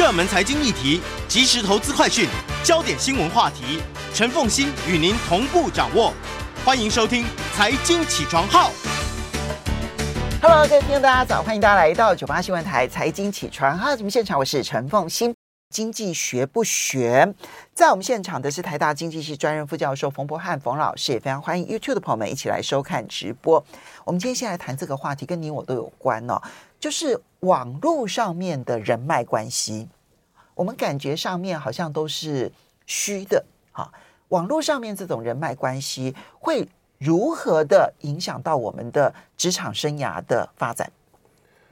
热门财经议题、即时投资快讯、焦点新闻话题，陈凤欣与您同步掌握。欢迎收听《财经起床号》。Hello，各位听众大家早，欢迎大家来到九八新闻台《财经起床号》节目现场，我是陈凤欣。经济学不学，在我们现场的是台大经济系专任副教授冯博汉冯老师，也非常欢迎 YouTube 的朋友们一起来收看直播。我们今天先来谈这个话题，跟你我都有关哦，就是网络上面的人脉关系。我们感觉上面好像都是虚的，哈，网络上面这种人脉关系会如何的影响到我们的职场生涯的发展？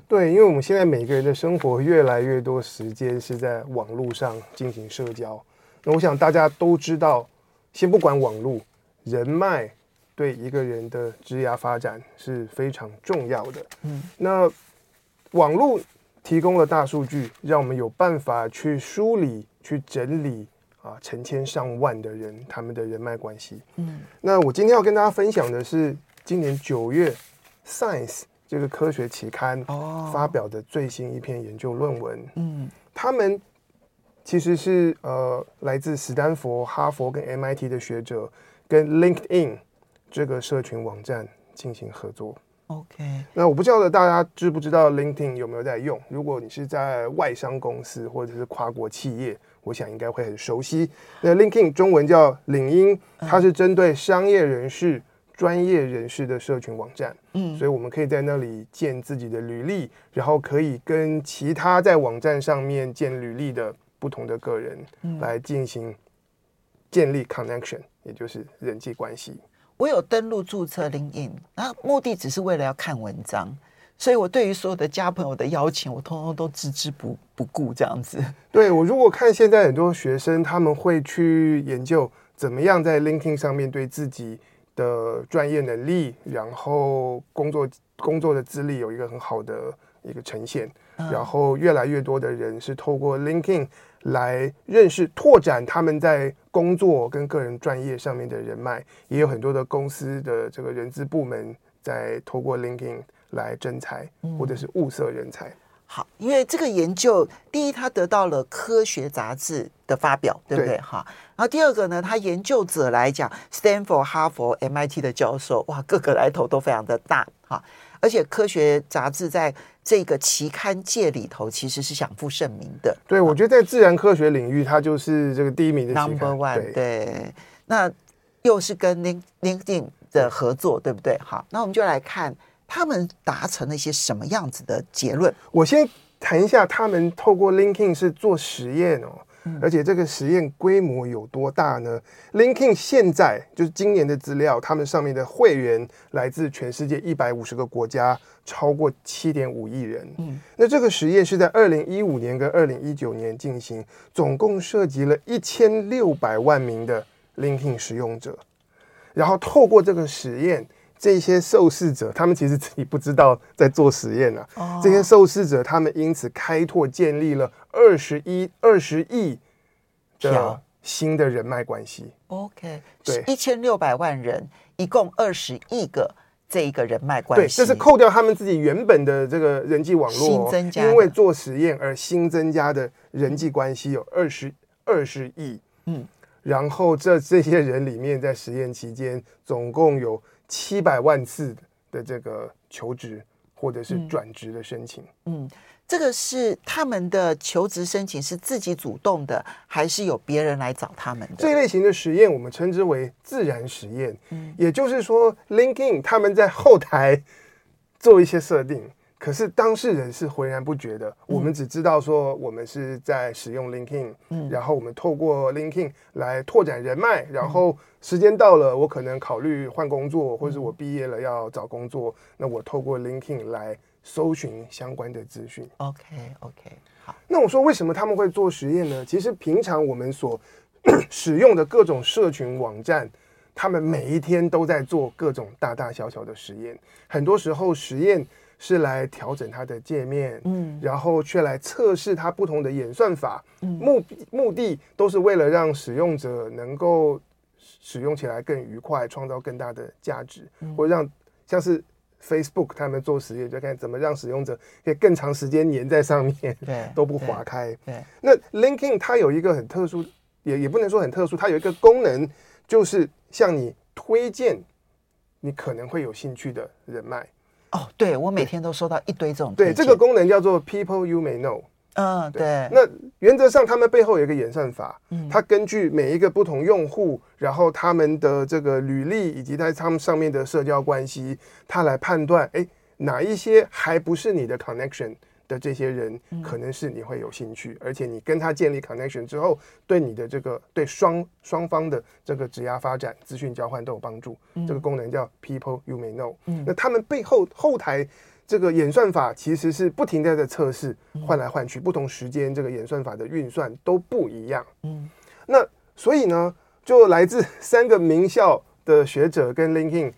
对，因为我们现在每个人的生活越来越多时间是在网络上进行社交。那我想大家都知道，先不管网络，人脉对一个人的职涯发展是非常重要的。嗯，那网络提供了大数据，让我们有办法去梳理、去整理啊成千上万的人他们的人脉关系。嗯，那我今天要跟大家分享的是今年九月 Science。这个科学期刊发表的最新一篇研究论文，嗯，他们其实是呃来自斯丹佛、哈佛跟 MIT 的学者，跟 LinkedIn 这个社群网站进行合作。OK，那我不知道大家知不知道 LinkedIn 有没有在用？如果你是在外商公司或者是跨国企业，我想应该会很熟悉。那 LinkedIn 中文叫领英，它是针对商业人士。专业人士的社群网站，嗯，所以我们可以在那里建自己的履历，然后可以跟其他在网站上面建履历的不同的个人来进行建立 connection，也就是人际关系。我有登录注册 LinkedIn，那目的只是为了要看文章，所以我对于所有的家朋友的邀请，我通通都置之不不顾这样子。对，我如果看现在很多学生，他们会去研究怎么样在 LinkedIn 上面对自己的专业能力，然后工作工作的资历有一个很好的一个呈现，然后越来越多的人是透过 LinkedIn 来认识、拓展他们在工作跟个人专业上面的人脉，也有很多的公司的这个人资部门在透过 LinkedIn 来征才或者是物色人才。好，因为这个研究，第一，他得到了科学杂志的发表，对不对？哈，然后第二个呢，他研究者来讲，Stanford、哈佛、MIT 的教授，哇，各个来头都非常的大，哈，而且科学杂志在这个期刊界里头其实是享负盛名的。对，我觉得在自然科学领域，它就是这个第一名的 Number One 对。对，那又是跟 LinkedIn 的合作，对不对？好，那我们就来看。他们达成了一些什么样子的结论？我先谈一下，他们透过 LinkedIn 是做实验哦，嗯、而且这个实验规模有多大呢？LinkedIn 现在就是今年的资料，他们上面的会员来自全世界一百五十个国家，超过七点五亿人。嗯，那这个实验是在二零一五年跟二零一九年进行，总共涉及了一千六百万名的 LinkedIn 使用者，然后透过这个实验。这些受试者，他们其实自己不知道在做实验呢、啊。Oh. 这些受试者，他们因此开拓建立了二十一二十亿的新的人脉关系。OK，对，一千六百万人，一共二十亿个这一个人脉关系。对，这是扣掉他们自己原本的这个人际网络，新增加，因为做实验而新增加的人际关系有二十二十亿。嗯，然后这这些人里面，在实验期间总共有。七百万次的这个求职或者是转职的申请，嗯，嗯，这个是他们的求职申请是自己主动的，还是有别人来找他们的？这一类型的实验我们称之为自然实验，嗯，也就是说，LinkedIn 他们在后台做一些设定。可是当事人是浑然不觉的，我们只知道说我们是在使用 LinkedIn，嗯，然后我们透过 LinkedIn 来拓展人脉，然后时间到了，我可能考虑换工作，或者我毕业了要找工作，那我透过 LinkedIn 来搜寻相关的资讯。OK OK，好。那我说为什么他们会做实验呢？其实平常我们所 使用的各种社群网站，他们每一天都在做各种大大小小的实验，很多时候实验。是来调整它的界面，嗯，然后却来测试它不同的演算法，嗯，目目的都是为了让使用者能够使用起来更愉快，创造更大的价值，嗯，或让像是 Facebook 他们做实验，就看怎么让使用者可以更长时间粘在上面，对，都不划开。对，对那 LinkedIn 它有一个很特殊，也也不能说很特殊，它有一个功能，就是向你推荐你可能会有兴趣的人脉。哦，对，我每天都收到一堆这种。对，这个功能叫做 People You May Know。嗯，对。那原则上，他们背后有一个演算法，嗯，它根据每一个不同用户，然后他们的这个履历以及在他们上面的社交关系，它来判断，哎，哪一些还不是你的 connection 的这些人，可能是你会有兴趣，而且你跟他建立 connection 之后，对你的这个对双双方的这个职涯发展、资讯交换都有帮助。这个功能叫 People You May Know。那他们背后后台。这个演算法其实是不停在在测试，换来换去，不同时间这个演算法的运算都不一样。嗯，那所以呢，就来自三个名校的学者跟 LinkedIn，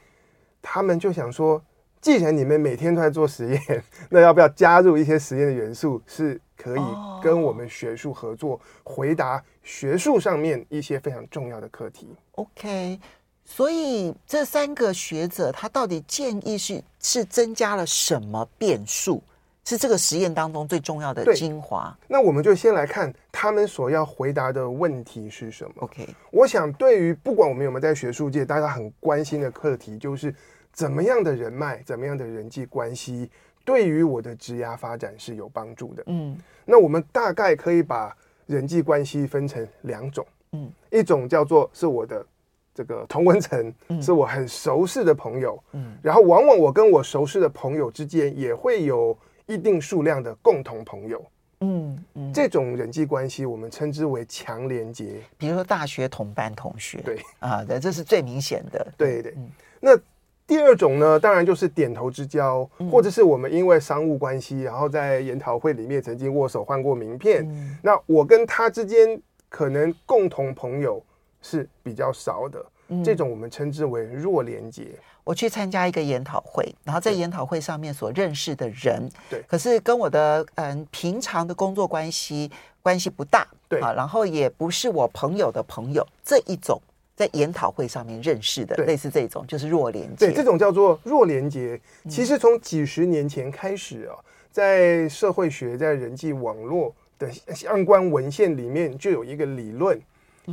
他们就想说，既然你们每天都在做实验，那要不要加入一些实验的元素，是可以跟我们学术合作，回答学术上面一些非常重要的课题。OK。所以这三个学者他到底建议是是增加了什么变数？是这个实验当中最重要的精华。那我们就先来看他们所要回答的问题是什么。OK，我想对于不管我们有没有在学术界，大家很关心的课题就是怎么样的人脉、怎么样的人际关系，对于我的职涯发展是有帮助的。嗯，那我们大概可以把人际关系分成两种。嗯，一种叫做是我的。这个同文层是我很熟识的朋友，嗯，然后往往我跟我熟识的朋友之间也会有一定数量的共同朋友，嗯嗯，这种人际关系我们称之为强连接，比如说大学同班同学，对。啊，对，这是最明显的，对对。那第二种呢，当然就是点头之交，或者是我们因为商务关系，然后在研讨会里面曾经握手换过名片，那我跟他之间可能共同朋友。是比较少的，这种我们称之为弱连接。我去参加一个研讨会，然后在研讨会上面所认识的人，对，可是跟我的嗯平常的工作关系关系不大，对啊，然后也不是我朋友的朋友，这一种在研讨会上面认识的，类似这种就是弱连接。对，这种叫做弱连接。其实从几十年前开始啊，在社会学、在人际网络的相关文献里面，就有一个理论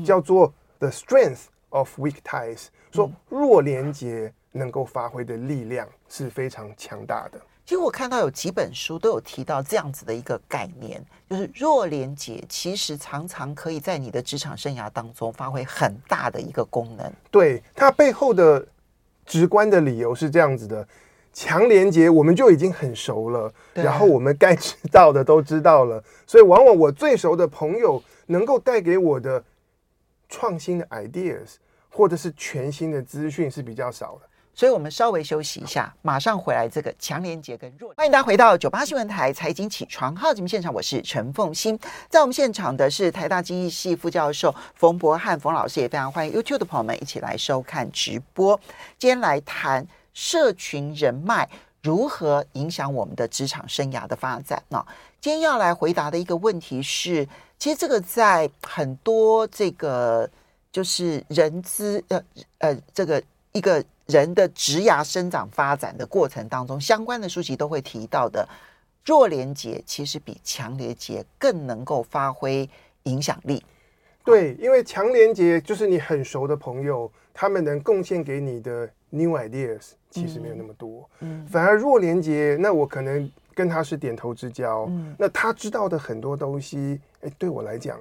叫做。The strength of weak ties，说弱连接能够发挥的力量是非常强大的。其实我看到有几本书都有提到这样子的一个概念，就是弱连接其实常常可以在你的职场生涯当中发挥很大的一个功能。对，它背后的直观的理由是这样子的：强连接我们就已经很熟了，然后我们该知道的都知道了，所以往往我最熟的朋友能够带给我的。创新的 ideas 或者是全新的资讯是比较少的，所以我们稍微休息一下，马上回来。这个强连结跟弱，欢迎大家回到九八新闻台财经起床号节目现场，我是陈凤馨，在我们现场的是台大经济系副教授冯博翰冯老师，也非常欢迎 YouTube 的朋友们一起来收看直播。今天来谈社群人脉如何影响我们的职场生涯的发展。那今天要来回答的一个问题是。其实这个在很多这个就是人资呃呃这个一个人的职涯生长发展的过程当中，相关的书籍都会提到的弱连结，其实比强连结更能够发挥影响力。对，因为强连结就是你很熟的朋友，他们能贡献给你的 new ideas 其实没有那么多。嗯，反而弱连结，那我可能。跟他是点头之交，嗯，那他知道的很多东西，哎，对我来讲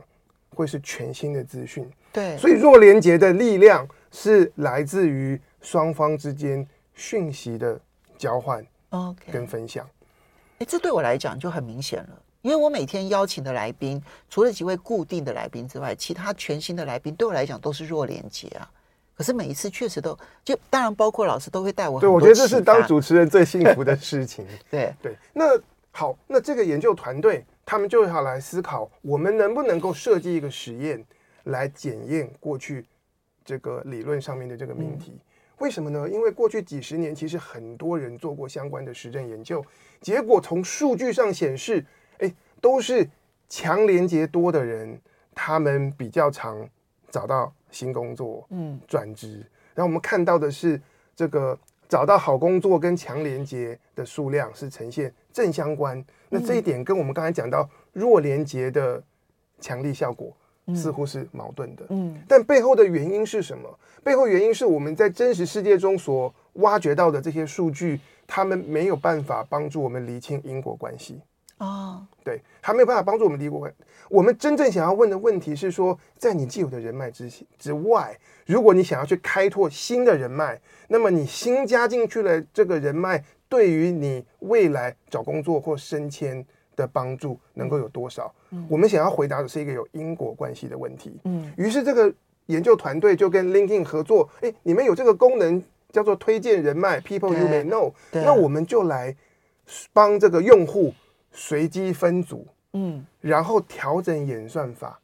会是全新的资讯。对，所以弱连接的力量是来自于双方之间讯息的交换，OK，跟分享。哎，这对我来讲就很明显了，因为我每天邀请的来宾，除了几位固定的来宾之外，其他全新的来宾对我来讲都是弱连接啊。可是每一次确实都就当然包括老师都会带我。对，我觉得这是当主持人最幸福的事情。对对，那好，那这个研究团队他们就要来思考，我们能不能够设计一个实验来检验过去这个理论上面的这个命题？嗯、为什么呢？因为过去几十年其实很多人做过相关的实证研究，结果从数据上显示，哎，都是强连接多的人，他们比较常找到。新工作，嗯，转职，然后我们看到的是这个找到好工作跟强连接的数量是呈现正相关。那这一点跟我们刚才讲到弱连接的强力效果似乎是矛盾的。嗯，但背后的原因是什么？背后原因是我们在真实世界中所挖掘到的这些数据，他们没有办法帮助我们厘清因果关系。哦，对，还没有办法帮助我们离过关。我们真正想要问的问题是说，在你既有的人脉之之外，如果你想要去开拓新的人脉，那么你新加进去了这个人脉，对于你未来找工作或升迁的帮助能够有多少？嗯，我们想要回答的是一个有因果关系的问题。嗯，于是这个研究团队就跟 LinkedIn 合作，哎，你们有这个功能叫做推荐人脉，People you may know，那我们就来帮这个用户。随机分组，嗯，然后调整演算法，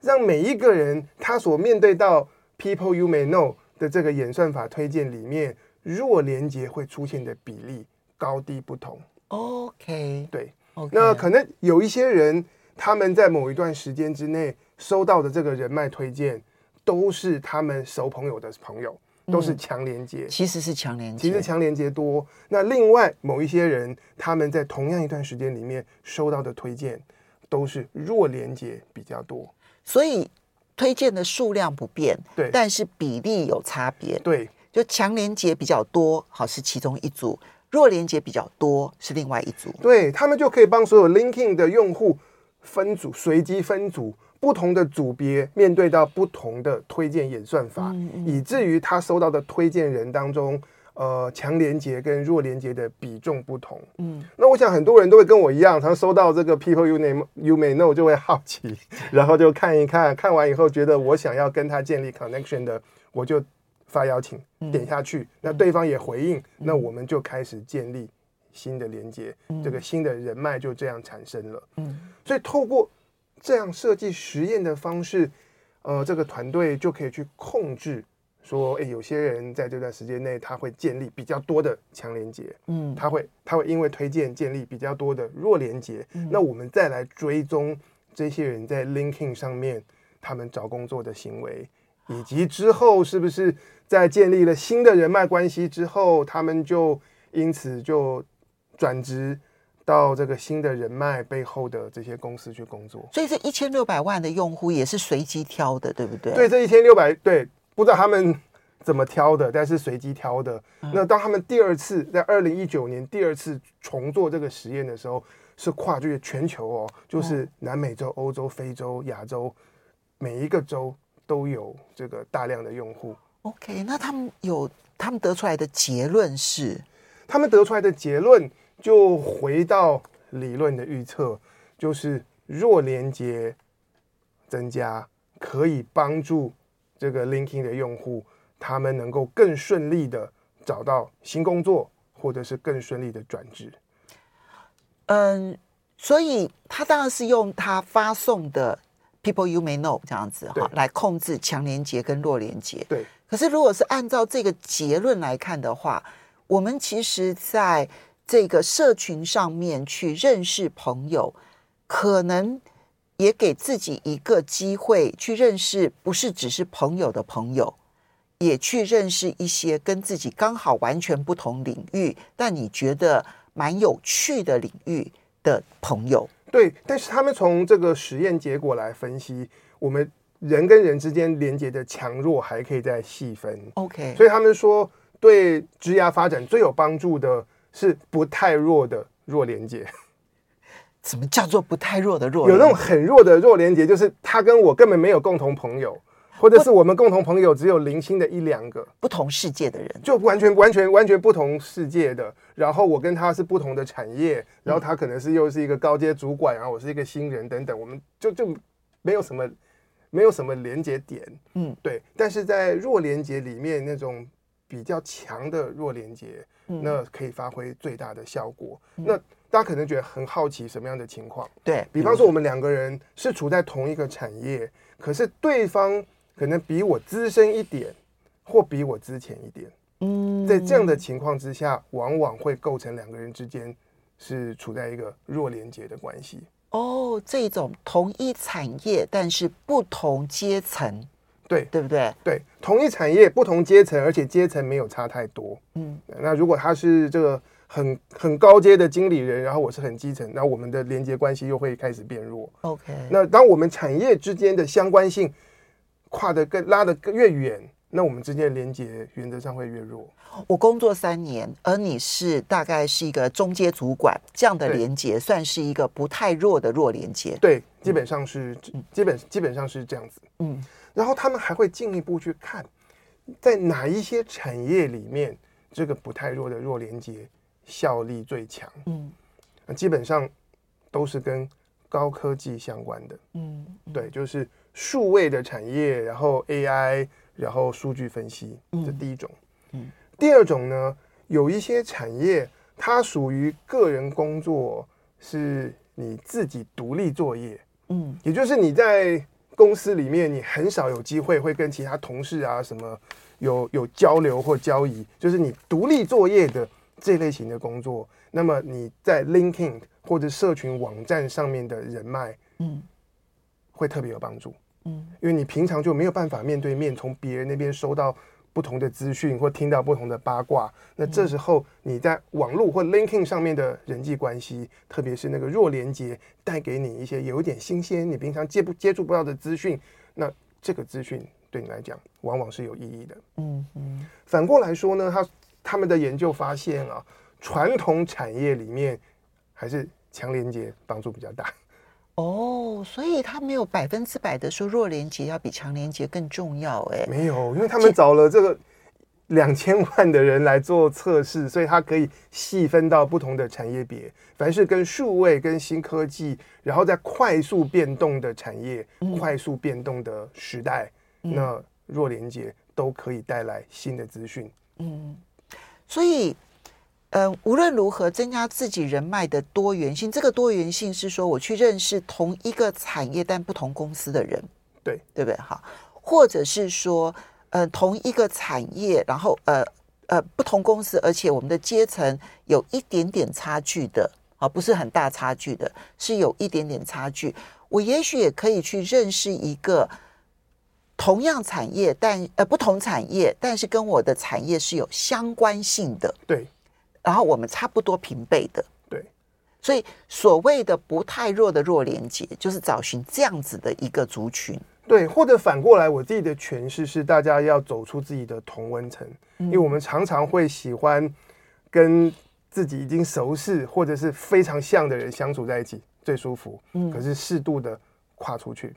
让每一个人他所面对到 people you may know 的这个演算法推荐里面，弱连接会出现的比例高低不同。OK，对，okay. 那可能有一些人他们在某一段时间之内收到的这个人脉推荐，都是他们熟朋友的朋友。都是强连接，其实是强连接，其实强连接多。那另外某一些人，他们在同样一段时间里面收到的推荐，都是弱连接比较多。所以推荐的数量不变，对，但是比例有差别。对，就强连结比较多，好是其中一组；弱连结比较多是另外一组。对，他们就可以帮所有 LinkedIn 的用户分组，随机分组。不同的组别面对到不同的推荐演算法，嗯嗯、以至于他收到的推荐人当中，呃，强连结跟弱连结的比重不同。嗯，那我想很多人都会跟我一样，他收到这个 people you name you may know 就会好奇，然后就看一看，看完以后觉得我想要跟他建立 connection 的，我就发邀请，点下去，那对方也回应，那我们就开始建立新的连接，这个新的人脉就这样产生了。嗯，所以透过。这样设计实验的方式，呃，这个团队就可以去控制，说，哎，有些人在这段时间内他会建立比较多的强连接，嗯，他会他会因为推荐建立比较多的弱连接，嗯，那我们再来追踪这些人在 LinkedIn 上面他们找工作的行为，以及之后是不是在建立了新的人脉关系之后，他们就因此就转职。到这个新的人脉背后的这些公司去工作，所以这一千六百万的用户也是随机挑的，对不对？对，这一千六百对，不知道他们怎么挑的，但是随机挑的。嗯。那当他们第二次在二零一九年第二次重做这个实验的时候，是跨越全球哦，就是南美洲、欧洲、非洲、亚洲，每一个州都有这个大量的用户。OK，那他们有他们得出来的结论是？他们得出来的结论。就回到理论的预测，就是弱连接增加可以帮助这个 LinkedIn 的用户，他们能够更顺利的找到新工作，或者是更顺利的转职。嗯，所以他当然是用他发送的 People You May Know 这样子哈，来控制强连结跟弱连结。对。可是如果是按照这个结论来看的话，我们其实，在这个社群上面去认识朋友，可能也给自己一个机会去认识，不是只是朋友的朋友，也去认识一些跟自己刚好完全不同领域，但你觉得蛮有趣的领域的朋友。对，但是他们从这个实验结果来分析，我们人跟人之间连接的强弱还可以再细分。OK，所以他们说对职涯发展最有帮助的。是不太弱的弱连接。什么叫做不太弱的弱？有那种很弱的弱连接，就是他跟我根本没有共同朋友，或者是我们共同朋友只有零星的一两个，不同世界的人，就完全完全完全不同世界的。然后我跟他是不同的产业，然后他可能是又是一个高阶主管，然后我是一个新人等等，我们就就没有什么没有什么连结点。嗯，对。但是在弱连接里面，那种比较强的弱连接。那可以发挥最大的效果。嗯。那大家可能觉得很好奇，什么样的情况？对，比方说，我们两个人是处在同一个产业，可是对方可能比我资深一点，或比我资浅一点。嗯，在这样的情况之下，往往会构成两个人之间是处在一个弱连接的关系。哦，这种同一产业但是不同阶层对，对不对？对，同一产业不同阶层，而且阶层没有差太多。嗯，那如果他是这个很很高阶的经理人，然后我是很基层，那我们的连接关系又会开始变弱。OK，那当我们产业之间的相关性跨得更拉得更越远。那我们之间的连接原则上会越弱。我工作三年，而你是大概是一个中阶主管，这样的连接算是一个不太弱的弱连接。对，基本上是、嗯、基本基本上是这样子。嗯，然后他们还会进一步去看，在哪一些产业里面，这个不太弱的弱连接效力最强。嗯，那基本上都是跟高科技相关的。嗯，对，就是数位的产业，然后 AI。然后数据分析，这第一种。嗯，第二种呢，有一些产业它属于个人工作，是你自己独立作业。嗯，也就是你在公司里面，你很少有机会会跟其他同事啊什么有有交流或交易，就是你独立作业的这类型的工作。那么你在 LinkedIn 或者社群网站上面的人脉，嗯，会特别有帮助。嗯，因为你平常就没有办法面对面从别人那边收到不同的资讯或听到不同的八卦，那这时候你在网络或 LinkedIn 上面的人际关系，特别是那个弱连接，带给你一些有一点新鲜，你平常接不接触不到的资讯，那这个资讯对你来讲往往是有意义的。嗯嗯。反过来说呢，他他们的研究发现啊，传统产业里面还是强连接帮助比较大。哦，所以他没有百分之百的说弱连接要比强连接更重要，哎，没有，因为他们找了这个两千万的人来做测试，所以他可以细分到不同的产业别，凡是跟数位、跟新科技，然后在快速变动的产业、嗯、快速变动的时代，嗯、那弱连接都可以带来新的资讯。嗯，所以。嗯，无论如何增加自己人脉的多元性，这个多元性是说我去认识同一个产业但不同公司的人，对对不对？哈，或者是说，呃，同一个产业，然后呃呃不同公司，而且我们的阶层有一点点差距的，啊，不是很大差距的，是有一点点差距。我也许也可以去认识一个同样产业但呃不同产业，但是跟我的产业是有相关性的，对。然后我们差不多平辈的，对，所以所谓的不太弱的弱连接，就是找寻这样子的一个族群，对，或者反过来，我自己的诠释是，大家要走出自己的同温层，因为我们常常会喜欢跟自己已经熟识或者是非常像的人相处在一起，最舒服，嗯，可是适度的跨出去。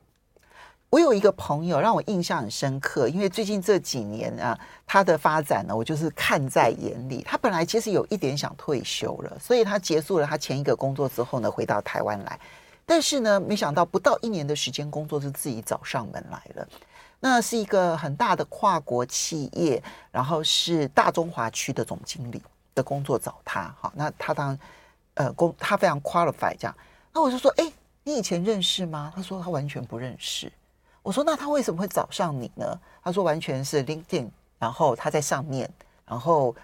我有一个朋友让我印象很深刻，因为最近这几年啊，他的发展呢，我就是看在眼里。他本来其实有一点想退休了，所以他结束了他前一个工作之后呢，回到台湾来。但是呢，没想到不到一年的时间，工作就自己找上门来了。那是一个很大的跨国企业，然后是大中华区的总经理的工作找他。好，那他当呃工，他非常 qualified 这样。那我就说，哎，你以前认识吗？他说他完全不认识。我说：“那他为什么会找上你呢？”他说：“完全是 LinkedIn，然后他在上面，然后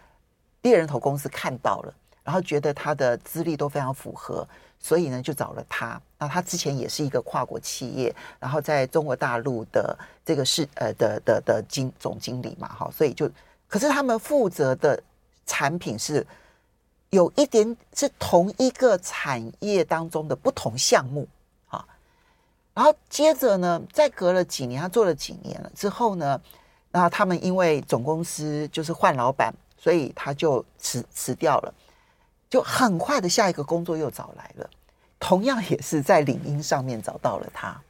猎人头公司看到了，然后觉得他的资历都非常符合，所以呢就找了他。那他之前也是一个跨国企业，然后在中国大陆的这个是呃的的的经总经理嘛，哈，所以就可是他们负责的产品是有一点是同一个产业当中的不同项目。”然后接着呢，再隔了几年，他做了几年了之后呢，那他们因为总公司就是换老板，所以他就辞辞掉了，就很快的下一个工作又找来了，同样也是在领英上面找到了他。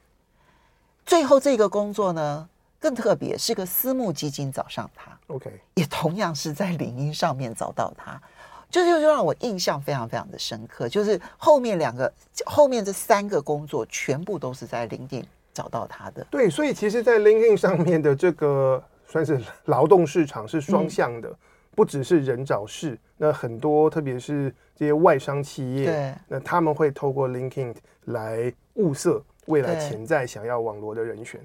最后这个工作呢更特别，是个私募基金找上他，OK，也同样是在领英上面找到他。这就就让我印象非常非常的深刻，就是后面两个后面这三个工作全部都是在 LinkedIn 找到他的。对，所以其实，在 LinkedIn 上面的这个算是劳动市场是双向的，嗯、不只是人找事，那很多特别是这些外商企业，对，那他们会透过 LinkedIn 来物色未来潜在想要网罗的人选。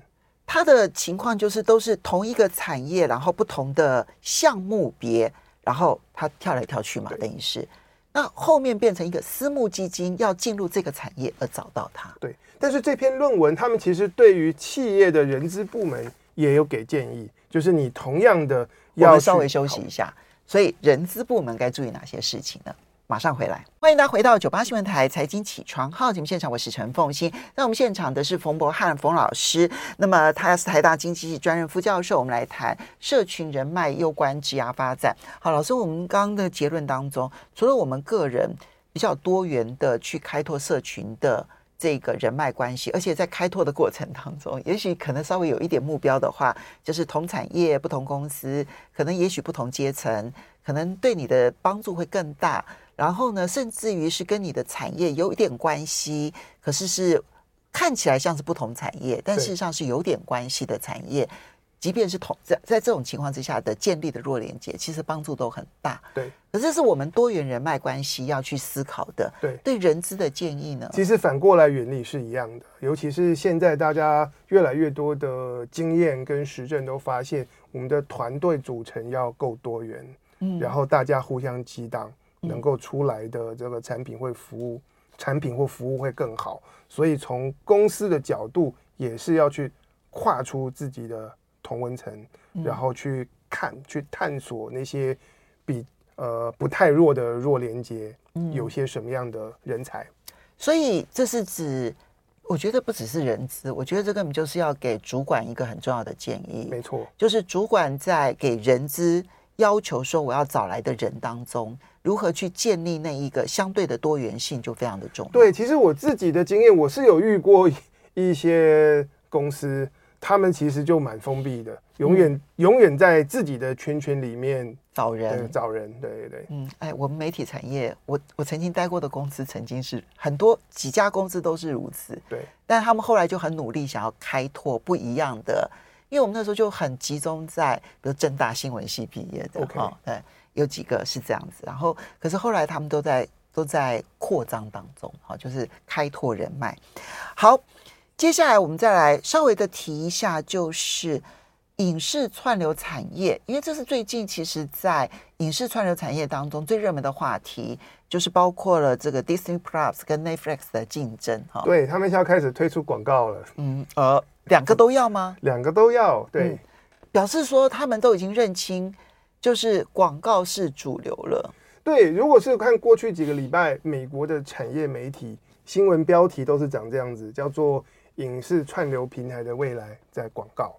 他的情况就是都是同一个产业，然后不同的项目别。然后他跳来跳去嘛，等于是，那后面变成一个私募基金要进入这个产业而找到他。对，但是这篇论文他们其实对于企业的人资部门也有给建议，就是你同样的要稍微休息一下。所以人资部门该注意哪些事情呢？马上回来，欢迎大家回到九八新闻台财经起床号节目现场，我是陈凤欣。在我们现场的是冯博翰冯老师，那么他是台大经济系专任副教授。我们来谈社群人脉攸关职涯发展。好，老师，我们刚刚的结论当中，除了我们个人比较多元的去开拓社群的这个人脉关系，而且在开拓的过程当中，也许可能稍微有一点目标的话，就是同产业、不同公司，可能也许不同阶层，可能对你的帮助会更大。然后呢，甚至于是跟你的产业有一点关系，可是是看起来像是不同产业，但事实上是有点关系的产业。即便是同在在这种情况之下的建立的弱连结，其实帮助都很大。对，可是这是我们多元人脉关系要去思考的。对，对人资的建议呢？其实反过来原理是一样的，尤其是现在大家越来越多的经验跟实证都发现，我们的团队组成要够多元，嗯，然后大家互相激荡。能够出来的这个产品会服务，产品或服务会更好，所以从公司的角度也是要去跨出自己的同温层，然后去看、去探索那些比呃不太弱的弱连接，有些什么样的人才。所以这是指，我觉得不只是人资，我觉得这根本就是要给主管一个很重要的建议。没错，就是主管在给人资要求说我要找来的人当中。如何去建立那一个相对的多元性，就非常的重要。对，其实我自己的经验，我是有遇过一些公司，他们其实就蛮封闭的，永远、嗯、永远在自己的圈圈里面找人，找人。对对对，嗯，哎，我们媒体产业，我我曾经待过的公司，曾经是很多几家公司都是如此。对，但他们后来就很努力，想要开拓不一样的，因为我们那时候就很集中在，比如正大新闻系毕业的对。有几个是这样子，然后可是后来他们都在都在扩张当中，好，就是开拓人脉。好，接下来我们再来稍微的提一下，就是影视串流产业，因为这是最近其实在影视串流产业当中最热门的话题，就是包括了这个 Disney Plus 跟 Netflix 的竞争，哈，对，他们要开始推出广告了，嗯，呃，两个都要吗？两个都要，对，嗯，表示说他们都已经认清。就是广告是主流了。对，如果是看过去几个礼拜，美国的产业媒体新闻标题都是长这样子，叫做“影视串流平台的未来在广告”，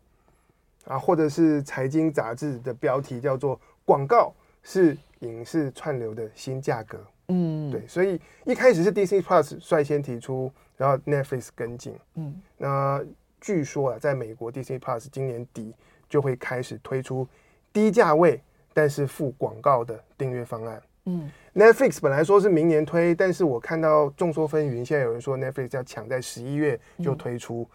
啊，或者是财经杂志的标题叫做“广告是影视串流的新价格”。嗯，对，所以一开始是 Disney Plus 率先提出，然后 Netflix 跟进。嗯，那据说啊，在美国 Disney Plus 今年底就会开始推出低价位。但是付广告的订阅方案，嗯，Netflix 本来说是明年推，但是我看到众说纷纭，现在有人说 Netflix 要抢在十一月就推出，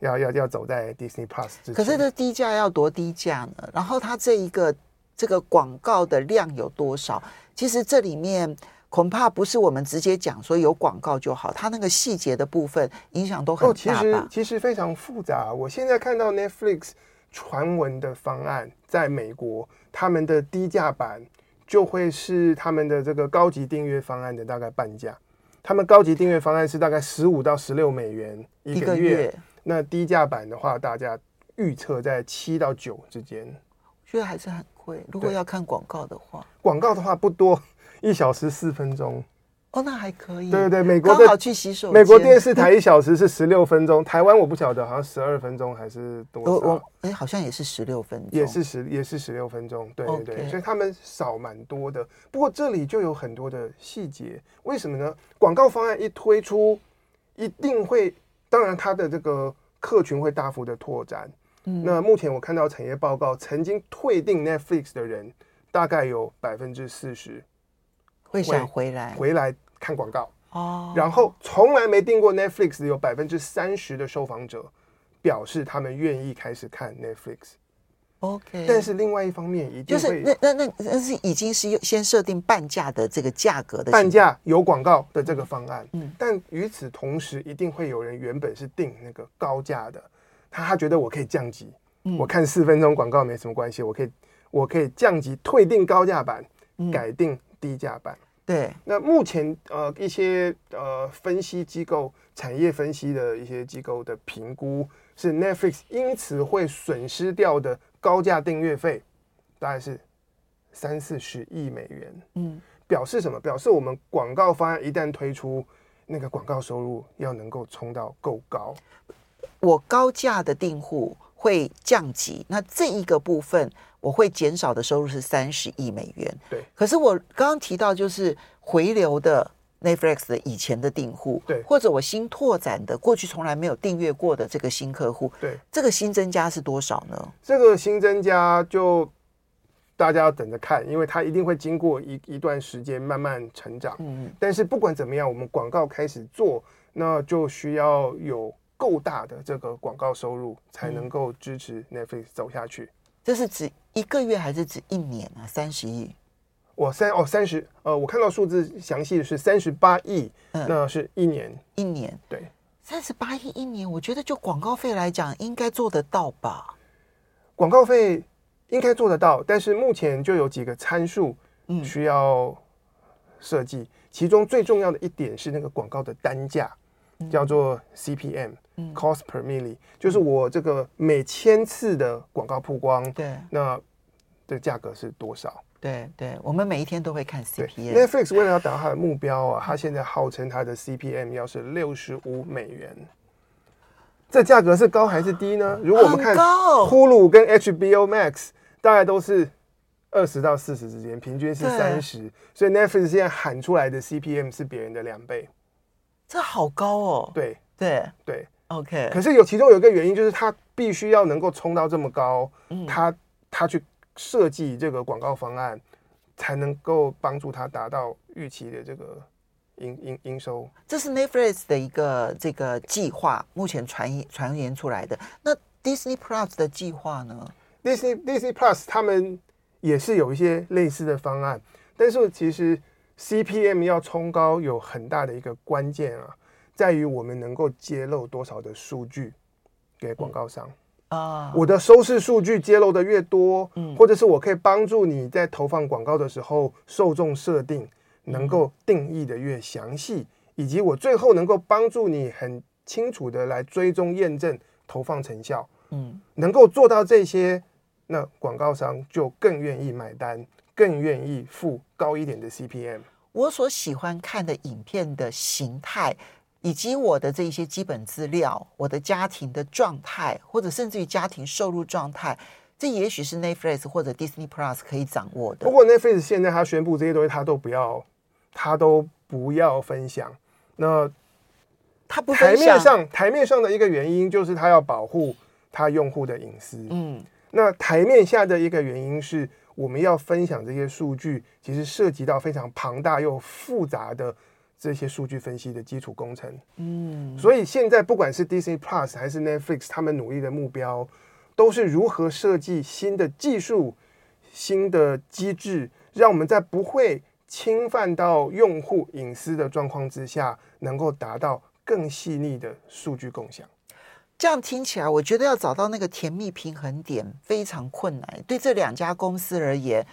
嗯、要要要走在 Disney Plus 之前。可是这低价要多低价呢？然后它这一个这个广告的量有多少？其实这里面恐怕不是我们直接讲说有广告就好，它那个细节的部分影响都很大。哦，其实其实非常复杂。我现在看到 Netflix 传闻的方案，在美国。他们的低价版就会是他们的这个高级订阅方案的大概半价。他们高级订阅方案是大概十五到十六美元一个月，一个月，那低价版的话，大家预测在七到九之间。我觉得还是很贵。如果要看广告的话，广告的话不多，一小时四分钟。哦，那还可以。对对对，美国的好去洗手。美国电视台一小时是十六分钟，台湾我不晓得，好像十二分钟还是多少？我哎，好像也是十六分钟，也是十也是十六分钟。对对.所以他们少蛮多的。不过这里就有很多的细节，为什么呢？广告方案一推出，一定会，当然它的这个客群会大幅的拓展。嗯，那目前我看到产业报告，曾经退订 Netflix 的人，大概有百分之四十。会想回来。回来看广告哦，然后从来没订过 Netflix 有百分之三十的受访者表示他们愿意开始看 Netflix。OK，但是另外一方面一定是那那那那是已经是先设定半价的这个价格的半价有广告的这个方案，嗯，但与此同时一定会有人原本是定那个高价的，他他觉得我可以降级，嗯，我看四分钟广告没什么关系，我可以我可以降级退订高价版，改订。低价版，对。那目前呃一些呃分析机构产业分析的一些机构的评估，是 Netflix 因此会损失掉的高价订阅费，大概是三四十亿美元。嗯，表示什么？表示我们广告方案一旦推出，那个广告收入要能够冲到够高。我高价的订户会降级，那这一个部分我会减少的收入是三十亿美元。对，可是我刚刚提到就是回流的 Netflix 的以前的订户，对，或者我新拓展的过去从来没有订阅过的这个新客户，对，这个新增加是多少呢？这个新增加就大家要等着看，因为它一定会经过一一段时间慢慢成长。嗯，但是不管怎么样，我们广告开始做，那就需要有。够大的这个广告收入才能够支持 Netflix 走下去。这是指一个月还是指一年啊？三十亿？我三哦三十呃，我看到数字详细的是三十八亿，嗯，那是一年一年对，三十八亿一年，我觉得就广告费来讲应该做得到吧？广告费应该做得到，但是目前就有几个参数需要设计，嗯，其中最重要的一点是那个广告的单价。叫做 CPM，嗯，Cost per milli，就是我这个每千次的广告曝光，对，那的价格是多少？对对，我们每一天都会看 CPM。Netflix 为了要达到它的目标啊，它现在号称它的 CPM 要是六十五美元，这价格是高还是低呢？如果我们看 Hulu 跟 HBO Max，大概都是二十到四十之间，平均是三十，所以 Netflix 现在喊出来的 CPM 是别人的两倍。这好高哦！对对对，OK。可是有其中有一个原因，就是他必须要能够冲到这么高，嗯、他他去设计这个广告方案，才能够帮助他达到预期的这个营营营收。这是 Netflix 的一个这个计划，目前传传言出来的。那 Disney Plus 的计划呢？Disney Disney Plus 他们也是有一些类似的方案，但是其实。CPM 要冲高，有很大的一个关键啊，在于我们能够揭露多少的数据给广告商。啊。我的收视数据揭露的越多，嗯，或者是我可以帮助你在投放广告的时候，受众设定能够定义的越详细，以及我最后能够帮助你很清楚的来追踪验证投放成效，嗯，能够做到这些，那广告商就更愿意买单，更愿意付高一点的 CPM。我所喜欢看的影片的形态，以及我的这一些基本资料，我的家庭的状态，或者甚至于家庭收入状态，这也许是 Netflix 或者 Disney Plus 可以掌握的。不过 Netflix 现在他宣布这些东西，他都不要，他都不要分享。那他不台面上台面上的一个原因就是他要保护他用户的隐私。嗯，那台面下的一个原因是。我们要分享这些数据，其实涉及到非常庞大又复杂的这些数据分析的基础工程。嗯，所以现在不管是 Disney Plus 还是 Netflix，他们努力的目标都是如何设计新的技术、新的机制，让我们在不会侵犯到用户隐私的状况之下，能够达到更细腻的数据共享。这样听起来，我觉得要找到那个甜蜜平衡点非常困难。对这两家公司而言，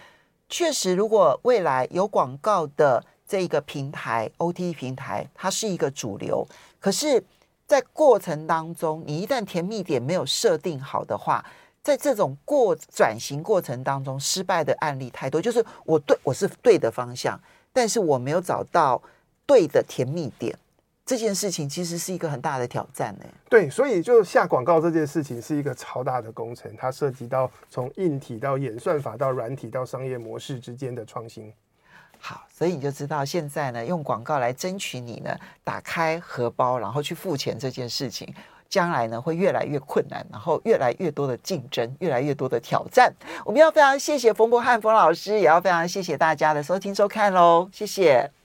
确实，如果未来有广告的这一个平台 O T 平台，它是一个主流。可是，在过程当中，你一旦甜蜜点没有设定好的话，在这种过转型过程当中，失败的案例太多。就是我对我是对的方向，但是我没有找到对的甜蜜点。这件事情其实是一个很大的挑战呢。对，所以就下广告这件事情是一个超大的工程，它涉及到从硬体到演算法到软体到商业模式之间的创新。好，所以你就知道现在呢，用广告来争取你呢打开荷包，然后去付钱这件事情，将来呢会越来越困难，然后越来越多的竞争，越来越多的挑战。我们要非常谢谢冯博翰冯老师，也要非常谢谢大家的收听收看喽，谢谢。